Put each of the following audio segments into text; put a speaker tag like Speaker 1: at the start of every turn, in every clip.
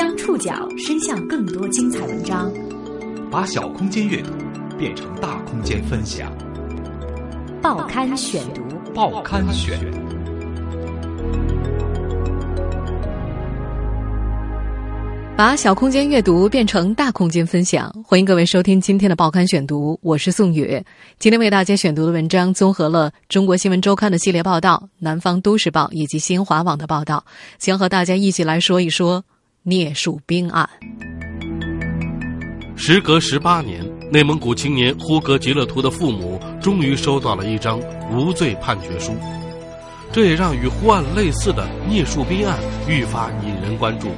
Speaker 1: 将触角伸向更多精彩文章，
Speaker 2: 把小空间阅读变成大空间分享。
Speaker 1: 报刊选读，
Speaker 2: 报刊选。
Speaker 3: 把小空间阅读变成大空间分享，欢迎各位收听今天的报刊选读，我是宋宇。今天为大家选读的文章综合了《中国新闻周刊》的系列报道、南方都市报以及新华网的报道，将和大家一起来说一说聂树斌案。
Speaker 4: 时隔十八年，内蒙古青年呼格吉勒图的父母终于收到了一张无罪判决书，这也让与呼案类似的聂树斌案愈发引人关注。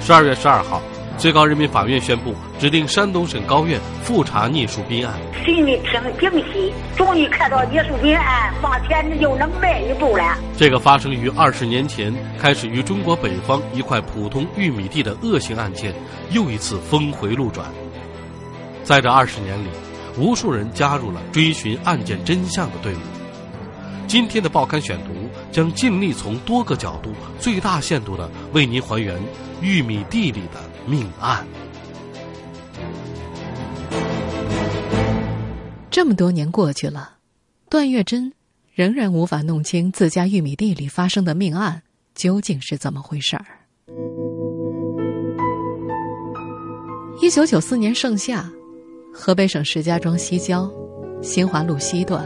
Speaker 4: 十二月十二号，最高人民法院宣布指定山东省高院复查聂树斌案。
Speaker 5: 心里挺惊喜，终于看到聂树斌案往前又能迈一步了。
Speaker 4: 这个发生于二十年前、开始于中国北方一块普通玉米地的恶性案件，又一次峰回路转。在这二十年里，无数人加入了追寻案件真相的队伍。今天的报刊选读将尽力从多个角度、最大限度的为您还原玉米地里的命案。
Speaker 3: 这么多年过去了，段月珍仍然无法弄清自家玉米地里发生的命案究竟是怎么回事儿。一九九四年盛夏，河北省石家庄西郊新华路西段。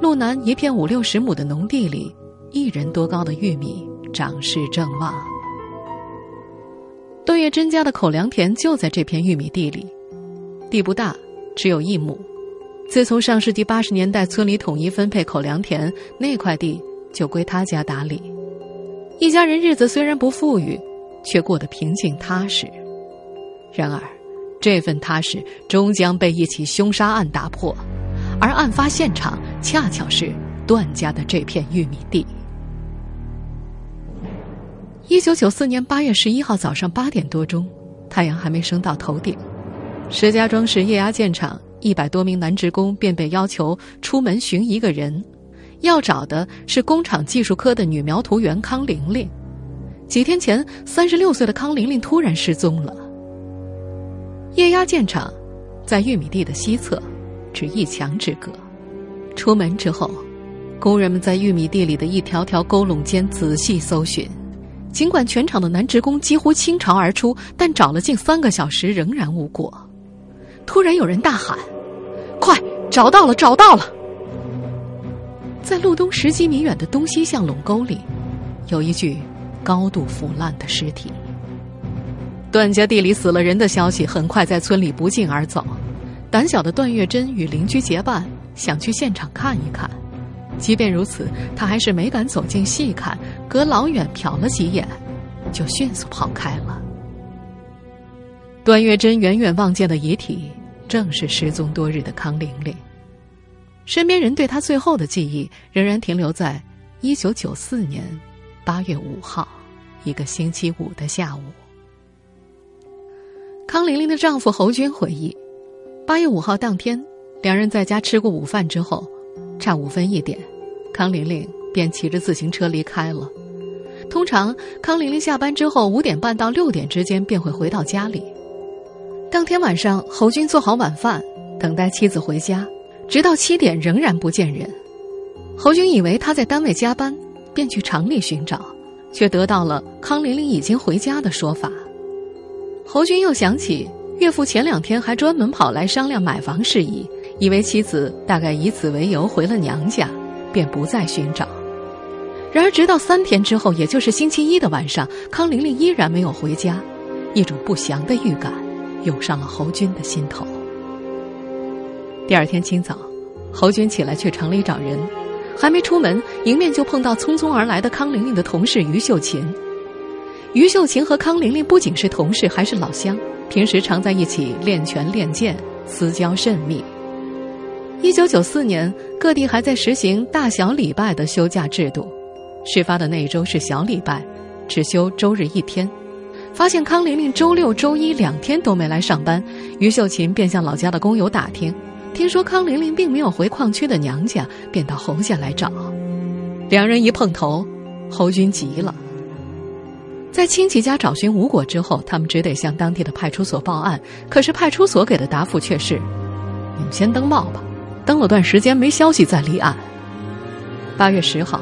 Speaker 3: 路南一片五六十亩的农地里，一人多高的玉米长势正旺。段月珍家的口粮田就在这片玉米地里，地不大，只有一亩。自从上世纪八十年代村里统一分配口粮田，那块地就归他家打理。一家人日子虽然不富裕，却过得平静踏实。然而，这份踏实终将被一起凶杀案打破。而案发现场恰巧是段家的这片玉米地。一九九四年八月十一号早上八点多钟，太阳还没升到头顶，石家庄市液压建厂一百多名男职工便被要求出门寻一个人，要找的是工厂技术科的女苗图员康玲玲。几天前，三十六岁的康玲玲突然失踪了。液压建厂在玉米地的西侧。只一墙之隔。出门之后，工人们在玉米地里的一条条沟垄间仔细搜寻。尽管全场的男职工几乎倾巢而出，但找了近三个小时仍然无果。突然有人大喊：“快，找到了，找到了！”在路东十几米远的东西向垄沟里，有一具高度腐烂的尸体。段家地里死了人的消息很快在村里不胫而走。胆小的段月珍与邻居结伴，想去现场看一看。即便如此，他还是没敢走近细看，隔老远瞟了几眼，就迅速跑开了。段月珍远远望见的遗体，正是失踪多日的康玲玲。身边人对她最后的记忆，仍然停留在一九九四年八月五号，一个星期五的下午。康玲玲的丈夫侯军回忆。八月五号当天，两人在家吃过午饭之后，差五分一点，康玲玲便骑着自行车离开了。通常，康玲玲下班之后五点半到六点之间便会回到家里。当天晚上，侯军做好晚饭，等待妻子回家，直到七点仍然不见人。侯军以为他在单位加班，便去厂里寻找，却得到了康玲玲已经回家的说法。侯军又想起。岳父前两天还专门跑来商量买房事宜，以为妻子大概以此为由回了娘家，便不再寻找。然而，直到三天之后，也就是星期一的晚上，康玲玲依然没有回家，一种不祥的预感涌上了侯军的心头。第二天清早，侯军起来去城里找人，还没出门，迎面就碰到匆匆而来的康玲玲的同事于秀琴。于秀琴和康玲玲不仅是同事，还是老乡。平时常在一起练拳练剑，私交甚密。一九九四年，各地还在实行大小礼拜的休假制度。事发的那一周是小礼拜，只休周日一天。发现康玲玲周六、周一两天都没来上班，于秀琴便向老家的工友打听，听说康玲玲并没有回矿区的娘家，便到侯家来找。两人一碰头，侯军急了。在亲戚家找寻无果之后，他们只得向当地的派出所报案。可是派出所给的答复却是：“你们先登报吧，登了段时间没消息再立案。”八月十号，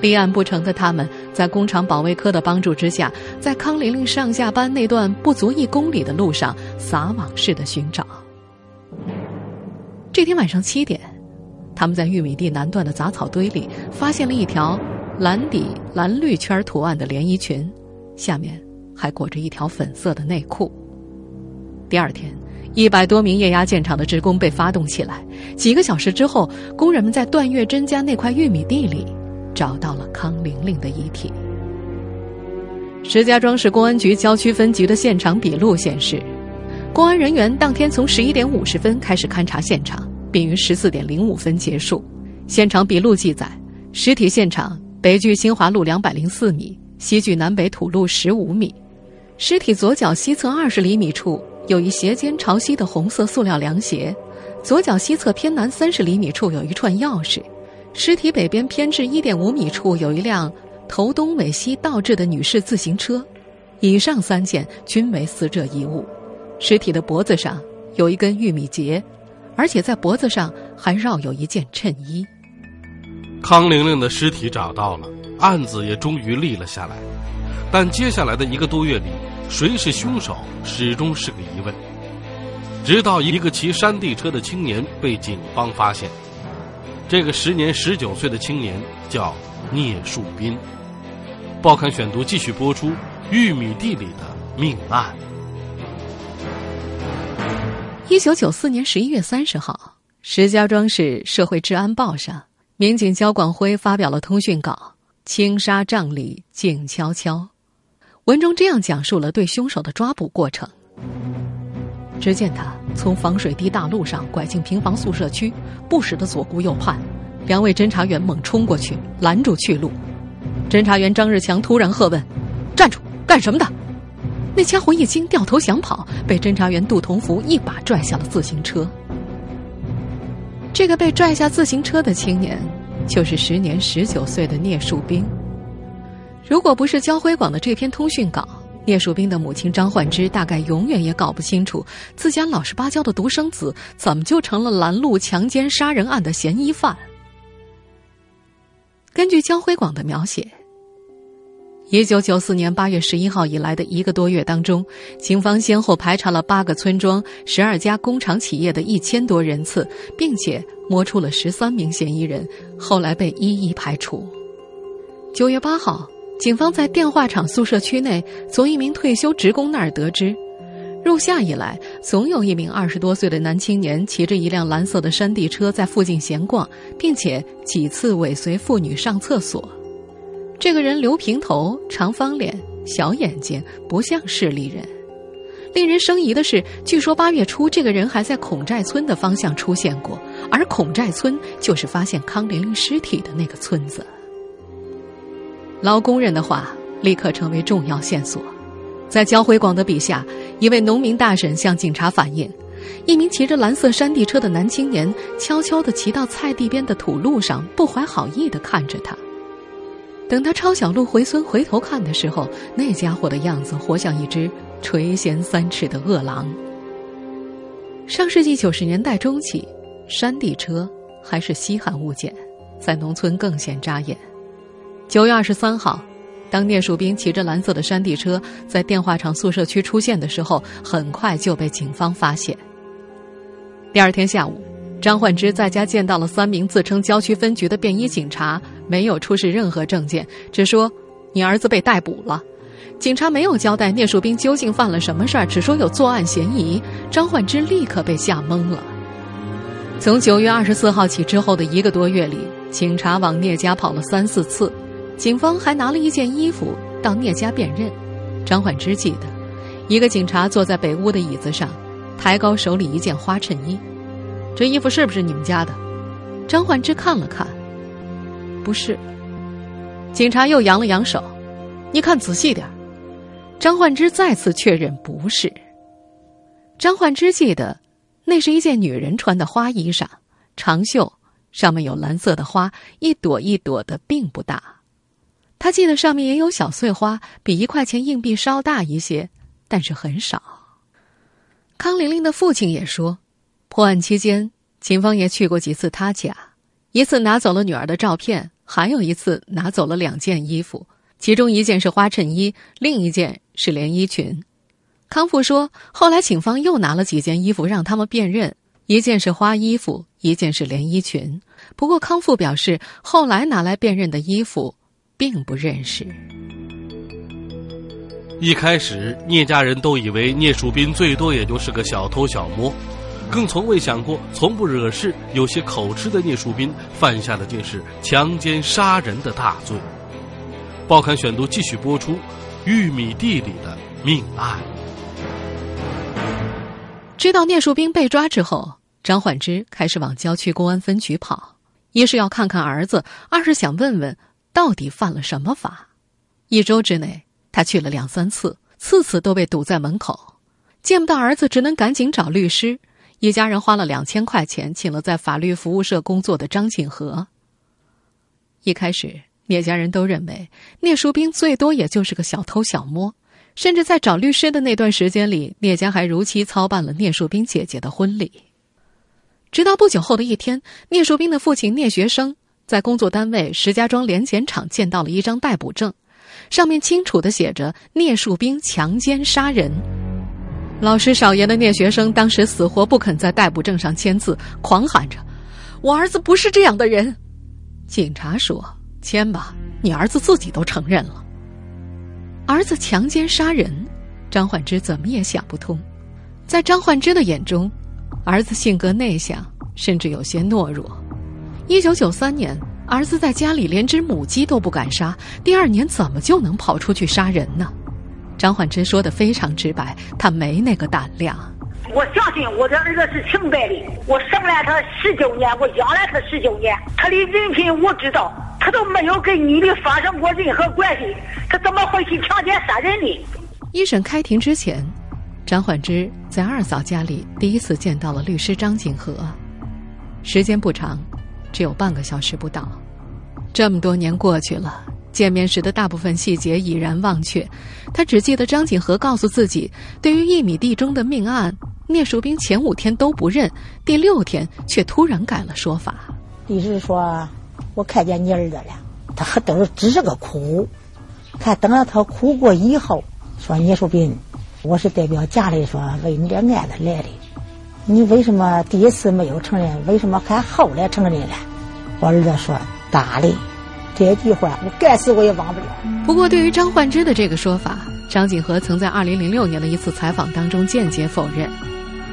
Speaker 3: 立案不成的他们在工厂保卫科的帮助之下，在康玲玲上下班那段不足一公里的路上撒网似的寻找。这天晚上七点，他们在玉米地南段的杂草堆里发现了一条蓝底蓝绿圈图案的连衣裙。下面还裹着一条粉色的内裤。第二天，一百多名液压建厂的职工被发动起来。几个小时之后，工人们在段月珍家那块玉米地里找到了康玲玲的遗体。石家庄市公安局郊区分局的现场笔录显示，公安人员当天从十一点五十分开始勘查现场，并于十四点零五分结束。现场笔录记载，尸体现场北距新华路两百零四米。西距南北土路十五米，尸体左脚西侧二十厘米处有一斜肩朝西的红色塑料凉鞋，左脚西侧偏南三十厘米处有一串钥匙，尸体北边偏至一点五米处有一辆头东尾西倒置的女士自行车，以上三件均为死者遗物。尸体的脖子上有一根玉米结，而且在脖子上还绕有一件衬衣。
Speaker 4: 康玲玲的尸体找到了。案子也终于立了下来，但接下来的一个多月里，谁是凶手始终是个疑问。直到一个骑山地车的青年被警方发现，这个时年十九岁的青年叫聂树斌。报刊选读继续播出《玉米地里的命案》。
Speaker 3: 一九九四年十一月三十号，石家庄市社会治安报上，民警焦广辉发表了通讯稿。轻纱帐里静悄悄，文中这样讲述了对凶手的抓捕过程。只见他从防水堤大路上拐进平房宿舍区，不时的左顾右盼。两位侦查员猛冲过去拦住去路。侦查员张日强突然喝问：“站住，干什么的？”那家伙一惊，掉头想跑，被侦查员杜同福一把拽下了自行车。这个被拽下自行车的青年。就是时年十九岁的聂树兵。如果不是焦辉广的这篇通讯稿，聂树斌的母亲张焕芝大概永远也搞不清楚自家老实巴交的独生子怎么就成了拦路强奸杀人案的嫌疑犯。根据焦辉广的描写，一九九四年八月十一号以来的一个多月当中，警方先后排查了八个村庄、十二家工厂企业的一千多人次，并且。摸出了十三名嫌疑人，后来被一一排除。九月八号，警方在电话厂宿舍区内从一名退休职工那儿得知，入夏以来，总有一名二十多岁的男青年骑着一辆蓝色的山地车在附近闲逛，并且几次尾随妇女上厕所。这个人留平头、长方脸、小眼睛，不像市里人。令人生疑的是，据说八月初这个人还在孔寨村的方向出现过，而孔寨村就是发现康玲玲尸体的那个村子。劳工人的话立刻成为重要线索，在焦辉广的笔下，一位农民大婶向警察反映，一名骑着蓝色山地车的男青年悄悄地骑到菜地边的土路上，不怀好意地看着他。等他抄小路回村回头看的时候，那家伙的样子活像一只。垂涎三尺的恶狼。上世纪九十年代中期，山地车还是稀罕物件，在农村更显扎眼。九月二十三号，当聂树斌骑着蓝色的山地车在电话厂宿舍区出现的时候，很快就被警方发现。第二天下午，张焕之在家见到了三名自称郊区分局的便衣警察，没有出示任何证件，只说：“你儿子被逮捕了。”警察没有交代聂树斌究竟犯了什么事儿，只说有作案嫌疑。张焕之立刻被吓懵了。从九月二十四号起之后的一个多月里，警察往聂家跑了三四次，警方还拿了一件衣服到聂家辨认。张焕之记得，一个警察坐在北屋的椅子上，抬高手里一件花衬衣，这衣服是不是你们家的？张焕之看了看，不是。警察又扬了扬手，你看仔细点。张焕之再次确认不是。张焕之记得，那是一件女人穿的花衣裳，长袖，上面有蓝色的花，一朵一朵的，并不大。他记得上面也有小碎花，比一块钱硬币稍大一些，但是很少。康玲玲的父亲也说，破案期间，警方也去过几次他家，一次拿走了女儿的照片，还有一次拿走了两件衣服，其中一件是花衬衣，另一件是连衣裙。康父说，后来警方又拿了几件衣服让他们辨认，一件是花衣服，一件是连衣裙。不过康父表示，后来拿来辨认的衣服。并不认识。
Speaker 4: 一开始，聂家人都以为聂树斌最多也就是个小偷小摸，更从未想过从不惹事、有些口吃的聂树斌犯下的竟是强奸杀人的大罪。报刊选读继续播出《玉米地里的命案》。
Speaker 3: 知道聂树斌被抓之后，张焕之开始往郊区公安分局跑，一是要看看儿子，二是想问问。到底犯了什么法？一周之内，他去了两三次，次次都被堵在门口，见不到儿子，只能赶紧找律师。一家人花了两千块钱，请了在法律服务社工作的张锦和。一开始，聂家人都认为聂树斌最多也就是个小偷小摸，甚至在找律师的那段时间里，聂家还如期操办了聂树斌姐姐的婚礼。直到不久后的一天，聂树斌的父亲聂学生。在工作单位石家庄联检厂见到了一张逮捕证，上面清楚的写着“聂树兵强奸杀人”。老实少言的聂学生当时死活不肯在逮捕证上签字，狂喊着：“我儿子不是这样的人。”警察说：“签吧，你儿子自己都承认了。”儿子强奸杀人，张焕之怎么也想不通。在张焕之的眼中，儿子性格内向，甚至有些懦弱。一九九三年，儿子在家里连只母鸡都不敢杀，第二年怎么就能跑出去杀人呢？张焕之说的非常直白，他没那个胆量。
Speaker 5: 我相信我的儿子是清白的，我生了他十九年，我养了他十九年，他的人品我知道，他都没有跟女的发生过任何关系，他怎么会去强奸杀人呢？
Speaker 3: 一审开庭之前，张焕之在二嫂家里第一次见到了律师张景和，时间不长。只有半个小时不到，这么多年过去了，见面时的大部分细节已然忘却。他只记得张景和告诉自己，对于一米地中的命案，聂树斌前五天都不认，第六天却突然改了说法。
Speaker 6: 李志说：“我看见你儿子了，他还都只是个哭，看等到他哭过以后，说聂树斌，我是代表家里说为你这案子来的。”你为什么第一次没有承认？为什么还后来承认了？我儿子说：“大嘞，这句话我该死我也忘不了。”
Speaker 3: 不过，对于张焕之的这个说法，张锦和曾在二零零六年的一次采访当中间接否认。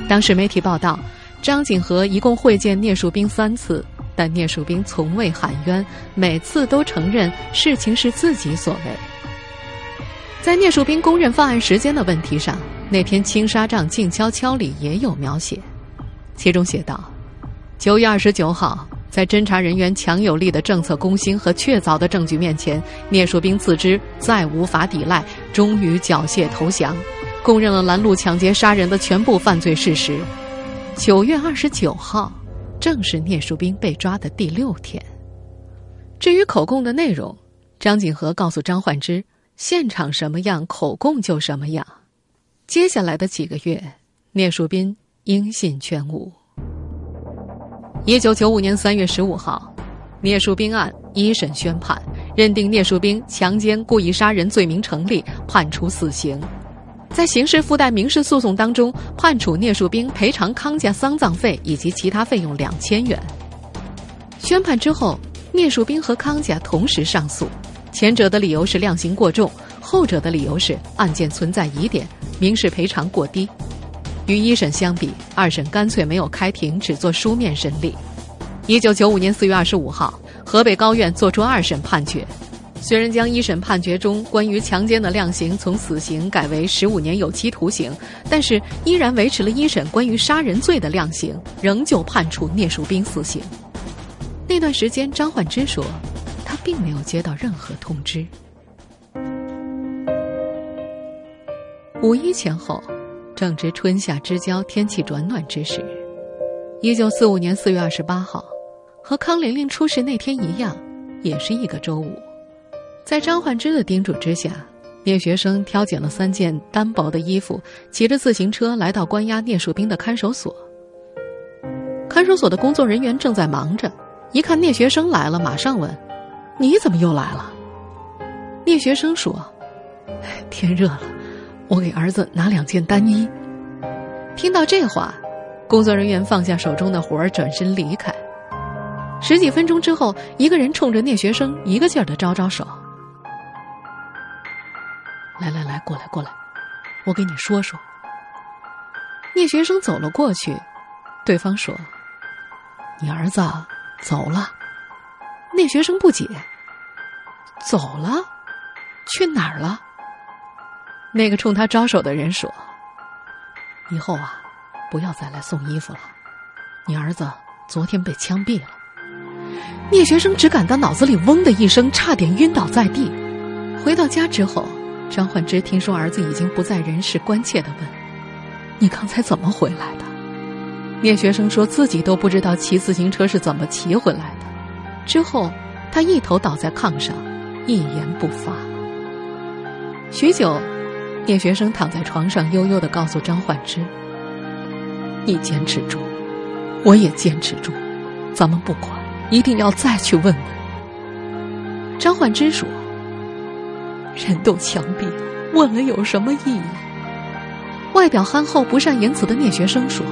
Speaker 3: 当时媒体报道，张锦和一共会见聂树斌三次，但聂树斌从未喊冤，每次都承认事情是自己所为。在聂树斌公认犯案时间的问题上。那篇青纱帐静悄悄里也有描写，其中写道：九月二十九号，在侦查人员强有力的政策攻心和确凿的证据面前，聂树斌自知再无法抵赖，终于缴械投降，供认了拦路抢劫杀人的全部犯罪事实。九月二十九号，正是聂树斌被抓的第六天。至于口供的内容，张景和告诉张焕之，现场什么样，口供就什么样。接下来的几个月，聂树斌音信全无。一九九五年三月十五号，聂树斌案一审宣判，认定聂树斌强奸、故意杀人罪名成立，判处死刑。在刑事附带民事诉讼当中，判处聂树斌赔偿康家丧葬费以及其他费用两千元。宣判之后，聂树斌和康家同时上诉，前者的理由是量刑过重。后者的理由是案件存在疑点，民事赔偿过低。与一审相比，二审干脆没有开庭，只做书面审理。一九九五年四月二十五号，河北高院作出二审判决，虽然将一审判决中关于强奸的量刑从死刑改为十五年有期徒刑，但是依然维持了一审关于杀人罪的量刑，仍旧判处聂树斌死刑。那段时间，张焕之说，他并没有接到任何通知。五一前后，正值春夏之交，天气转暖之时。一九四五年四月二十八号，和康玲玲出事那天一样，也是一个周五。在张焕之的叮嘱之下，聂学生挑拣了三件单薄的衣服，骑着自行车来到关押聂树斌的看守所。看守所的工作人员正在忙着，一看聂学生来了，马上问：“你怎么又来了？”聂学生说：“天热了，我给儿子拿两件单衣。”听到这话，工作人员放下手中的活儿，转身离开。十几分钟之后，一个人冲着聂学生一个劲儿的招招手：“来来来，过来过来，我给你说说。”聂学生走了过去，对方说。你儿子走了，聂学生不解。走了，去哪儿了？那个冲他招手的人说：“以后啊，不要再来送衣服了。你儿子昨天被枪毙了。”聂学生只感到脑子里嗡的一声，差点晕倒在地。回到家之后，张焕之听说儿子已经不在人世，关切的问：“你刚才怎么回来的？”聂学生说自己都不知道骑自行车是怎么骑回来的。之后，他一头倒在炕上，一言不发。许久，聂学生躺在床上，悠悠的告诉张焕之：“你坚持住，我也坚持住，咱们不管，一定要再去问问。”张焕之说：“人都枪毙了，问了有什么意义？”外表憨厚、不善言辞的聂学生说。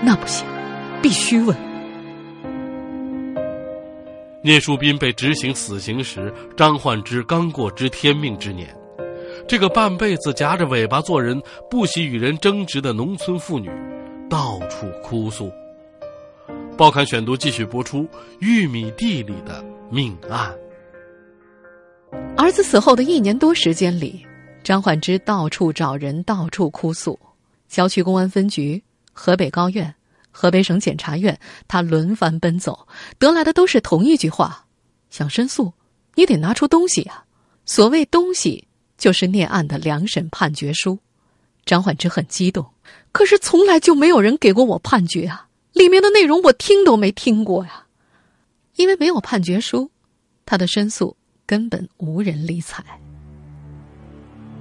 Speaker 3: 那不行，必须问。
Speaker 4: 聂树斌被执行死刑时，张焕之刚过知天命之年。这个半辈子夹着尾巴做人、不喜与人争执的农村妇女，到处哭诉。报刊选读继续播出《玉米地里的命案》。
Speaker 3: 儿子死后的一年多时间里，张焕之到处找人，到处哭诉。郊区公安分局。河北高院、河北省检察院，他轮番奔走，得来的都是同一句话：想申诉，你得拿出东西呀。所谓东西，就是聂案的两审判决书。张焕之很激动，可是从来就没有人给过我判决啊！里面的内容我听都没听过呀。因为没有判决书，他的申诉根本无人理睬。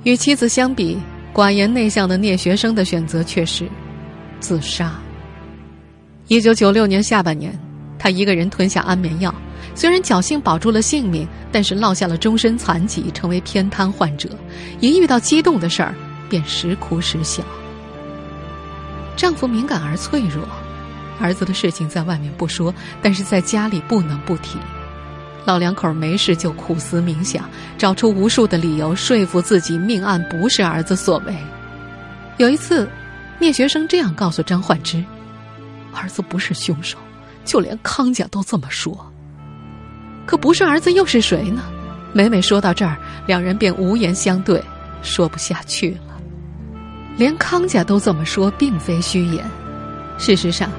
Speaker 3: 与妻子相比，寡言内向的聂学生的选择却是。自杀。一九九六年下半年，他一个人吞下安眠药，虽然侥幸保住了性命，但是落下了终身残疾，成为偏瘫患者。一遇到激动的事儿，便时哭时笑。丈夫敏感而脆弱，儿子的事情在外面不说，但是在家里不能不提。老两口没事就苦思冥想，找出无数的理由说服自己命案不是儿子所为。有一次。聂学生这样告诉张焕之：“儿子不是凶手，就连康家都这么说。可不是儿子又是谁呢？”每每说到这儿，两人便无言相对，说不下去了。连康家都这么说，并非虚言。事实上，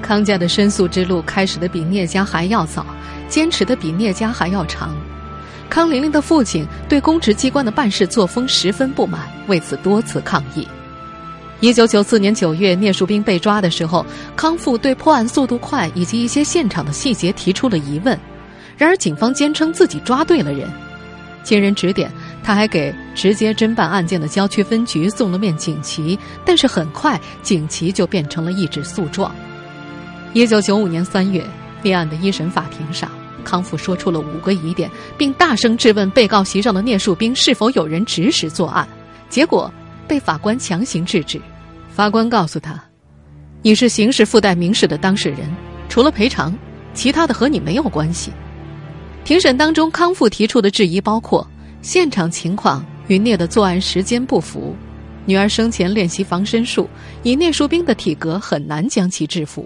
Speaker 3: 康家的申诉之路开始的比聂家还要早，坚持的比聂家还要长。康玲玲的父亲对公职机关的办事作风十分不满，为此多次抗议。一九九四年九月，聂树斌被抓的时候，康复对破案速度快以及一些现场的细节提出了疑问。然而，警方坚称自己抓对了人。经人指点，他还给直接侦办案件的郊区分局送了面锦旗，但是很快，锦旗就变成了一纸诉状。一九九五年三月，立案的一审法庭上，康复说出了五个疑点，并大声质问被告席上的聂树斌是否有人指使作案。结果被法官强行制止。法官告诉他：“你是刑事附带民事的当事人，除了赔偿，其他的和你没有关系。”庭审当中，康复提出的质疑包括：现场情况与聂的作案时间不符，女儿生前练习防身术，以聂树斌的体格很难将其制服；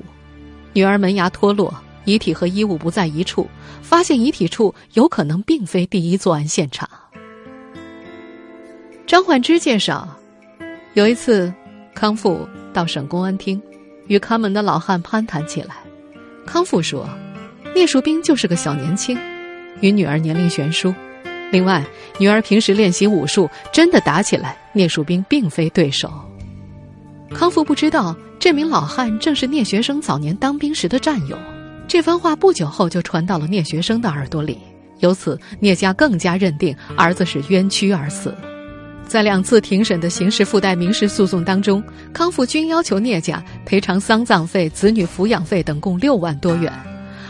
Speaker 3: 女儿门牙脱落，遗体和衣物不在一处，发现遗体处有可能并非第一作案现场。张焕之介绍，有一次。康复到省公安厅，与看门的老汉攀谈起来。康复说：“聂树斌就是个小年轻，与女儿年龄悬殊。另外，女儿平时练习武术，真的打起来，聂树斌并非对手。”康复不知道，这名老汉正是聂学生早年当兵时的战友。这番话不久后就传到了聂学生的耳朵里。由此聂家更加认定儿子是冤屈而死。在两次庭审的刑事附带民事诉讼当中，康复均要求聂家赔偿丧葬费、子女抚养费等共六万多元，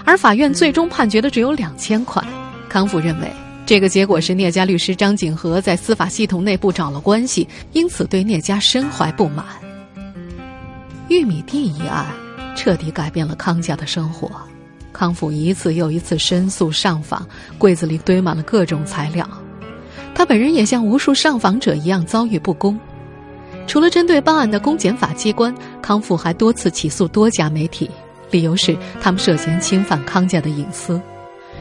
Speaker 3: 而法院最终判决的只有两千块。康复认为，这个结果是聂家律师张景和在司法系统内部找了关系，因此对聂家深怀不满。玉米地一案彻底改变了康家的生活，康复一次又一次申诉上访，柜子里堆满了各种材料。他本人也像无数上访者一样遭遇不公。除了针对办案的公检法机关，康复还多次起诉多家媒体，理由是他们涉嫌侵犯康家的隐私。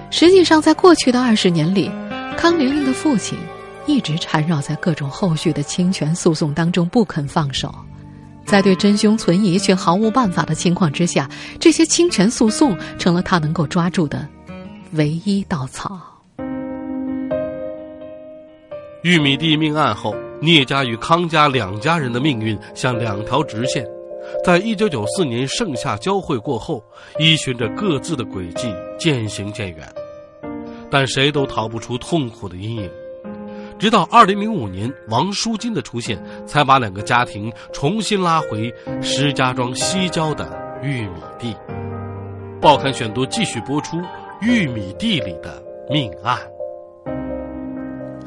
Speaker 3: 实际上，在过去的二十年里，康玲玲的父亲一直缠绕在各种后续的侵权诉讼当中不肯放手。在对真凶存疑却毫无办法的情况之下，这些侵权诉讼成了他能够抓住的唯一稻草。
Speaker 4: 玉米地命案后，聂家与康家两家人的命运像两条直线，在一九九四年盛夏交汇过后，依循着各自的轨迹渐行渐远，但谁都逃不出痛苦的阴影。直到二零零五年，王淑金的出现，才把两个家庭重新拉回石家庄西郊的玉米地。报刊选读继续播出《玉米地里的命案》。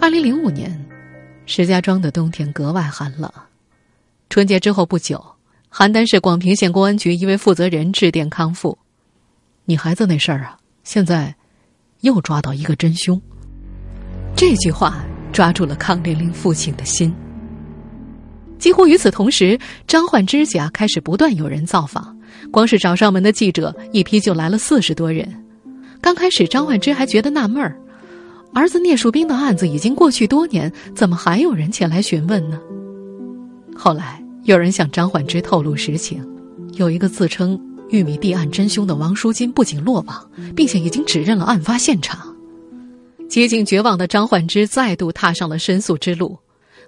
Speaker 3: 二零零五年，石家庄的冬天格外寒冷。春节之后不久，邯郸市广平县公安局一位负责人致电康复：“你孩子那事儿啊，现在又抓到一个真凶。”这句话抓住了康玲玲父亲的心。几乎与此同时，张焕之家开始不断有人造访，光是找上门的记者一批就来了四十多人。刚开始，张焕之还觉得纳闷儿。儿子聂树斌的案子已经过去多年，怎么还有人前来询问呢？后来有人向张焕之透露实情，有一个自称玉米地案真凶的王淑金不仅落网，并且已经指认了案发现场。接近绝望的张焕之再度踏上了申诉之路。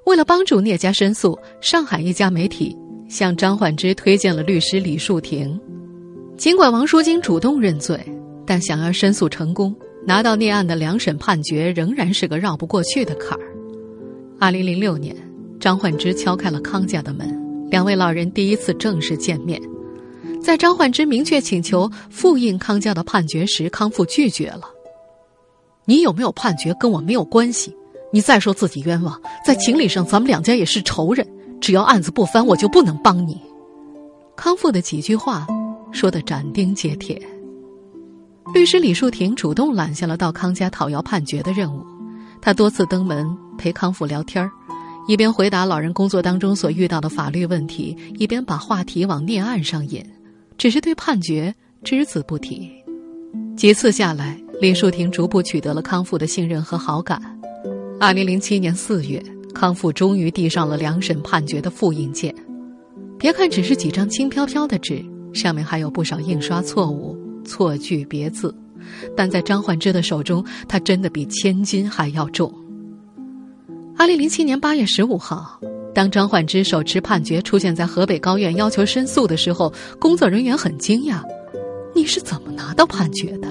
Speaker 3: 为了帮助聂家申诉，上海一家媒体向张焕之推荐了律师李树庭。尽管王淑金主动认罪，但想要申诉成功。拿到聂案的两审判决，仍然是个绕不过去的坎儿。二零零六年，张焕之敲开了康家的门，两位老人第一次正式见面。在张焕之明确请求复印康家的判决时，康复拒绝了。你有没有判决跟我没有关系。你再说自己冤枉，在情理上咱们两家也是仇人。只要案子不翻，我就不能帮你。康复的几句话，说的斩钉截铁。律师李树庭主动揽下了到康家讨要判决的任务，他多次登门陪康复聊天儿一边回答老人工作当中所遇到的法律问题，一边把话题往聂案上引，只是对判决只字不提。几次下来，李树庭逐步取得了康复的信任和好感。二零零七年四月，康复终于递上了两审判决的复印件。别看只是几张轻飘飘的纸，上面还有不少印刷错误。错句别字，但在张焕之的手中，他真的比千金还要重。二零零七年八月十五号，当张焕之手持判决出现在河北高院要求申诉的时候，工作人员很惊讶：“你是怎么拿到判决的？”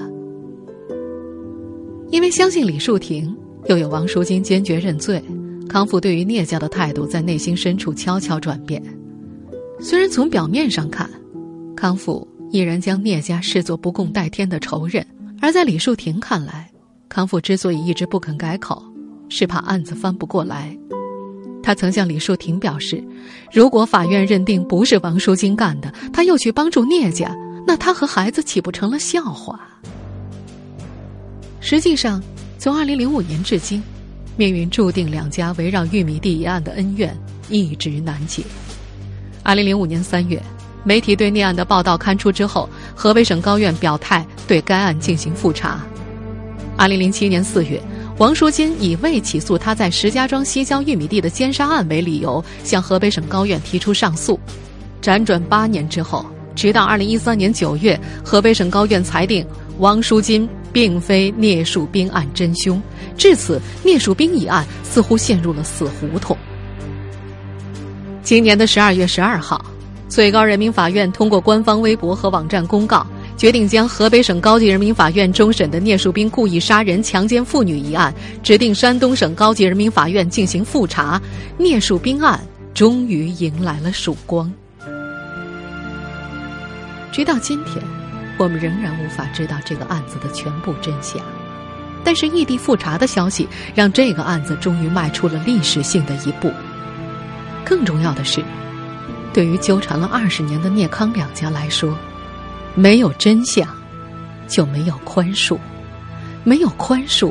Speaker 3: 因为相信李树亭，又有王淑金坚决认罪，康复对于聂家的态度在内心深处悄悄转变。虽然从表面上看，康复。依然将聂家视作不共戴天的仇人，而在李树亭看来，康复之所以一直不肯改口，是怕案子翻不过来。他曾向李树庭表示，如果法院认定不是王淑金干的，他又去帮助聂家，那他和孩子岂不成了笑话？实际上，从二零零五年至今，命运注定两家围绕玉米地一案的恩怨一直难解。二零零五年三月。媒体对聂案的报道刊出之后，河北省高院表态对该案进行复查。二零零七年四月，王淑金以未起诉他在石家庄西郊玉米地的奸杀案为理由，向河北省高院提出上诉。辗转八年之后，直到二零一三年九月，河北省高院裁定王淑金并非聂树斌案真凶。至此，聂树斌一案似乎陷入了死胡同。今年的十二月十二号。最高人民法院通过官方微博和网站公告，决定将河北省高级人民法院终审的聂树斌故意杀人、强奸妇女一案，指定山东省高级人民法院进行复查。聂树斌案终于迎来了曙光。直到今天，我们仍然无法知道这个案子的全部真相。但是异地复查的消息，让这个案子终于迈出了历史性的一步。更重要的是，对于纠缠了二十年的聂康两家来说，没有真相，就没有宽恕；没有宽恕，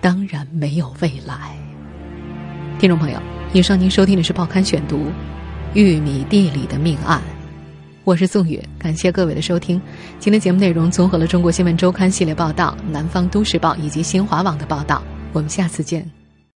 Speaker 3: 当然没有未来。听众朋友，以上您收听的是《报刊选读》，《玉米地里的命案》。我是宋宇，感谢各位的收听。今天节目内容综合了《中国新闻周刊》系列报道、《南方都市报》以及新华网的报道。我们下次见。